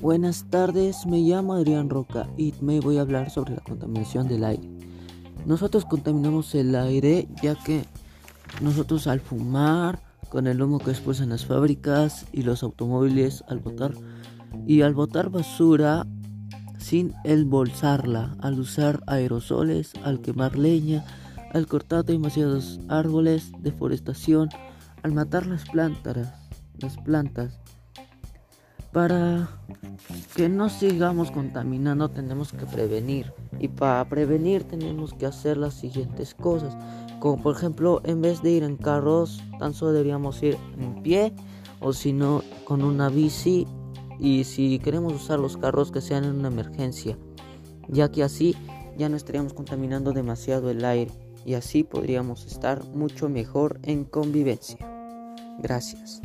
Buenas tardes, me llamo Adrián Roca y me voy a hablar sobre la contaminación del aire. Nosotros contaminamos el aire ya que nosotros al fumar, con el humo que expulsan las fábricas y los automóviles al botar y al botar basura sin embolsarla, al usar aerosoles, al quemar leña, al cortar demasiados árboles, deforestación, al matar las plantas, las plantas para que no sigamos contaminando tenemos que prevenir. Y para prevenir tenemos que hacer las siguientes cosas. Como por ejemplo en vez de ir en carros tan solo deberíamos ir en pie o si no con una bici. Y si queremos usar los carros que sean en una emergencia ya que así ya no estaríamos contaminando demasiado el aire. Y así podríamos estar mucho mejor en convivencia. Gracias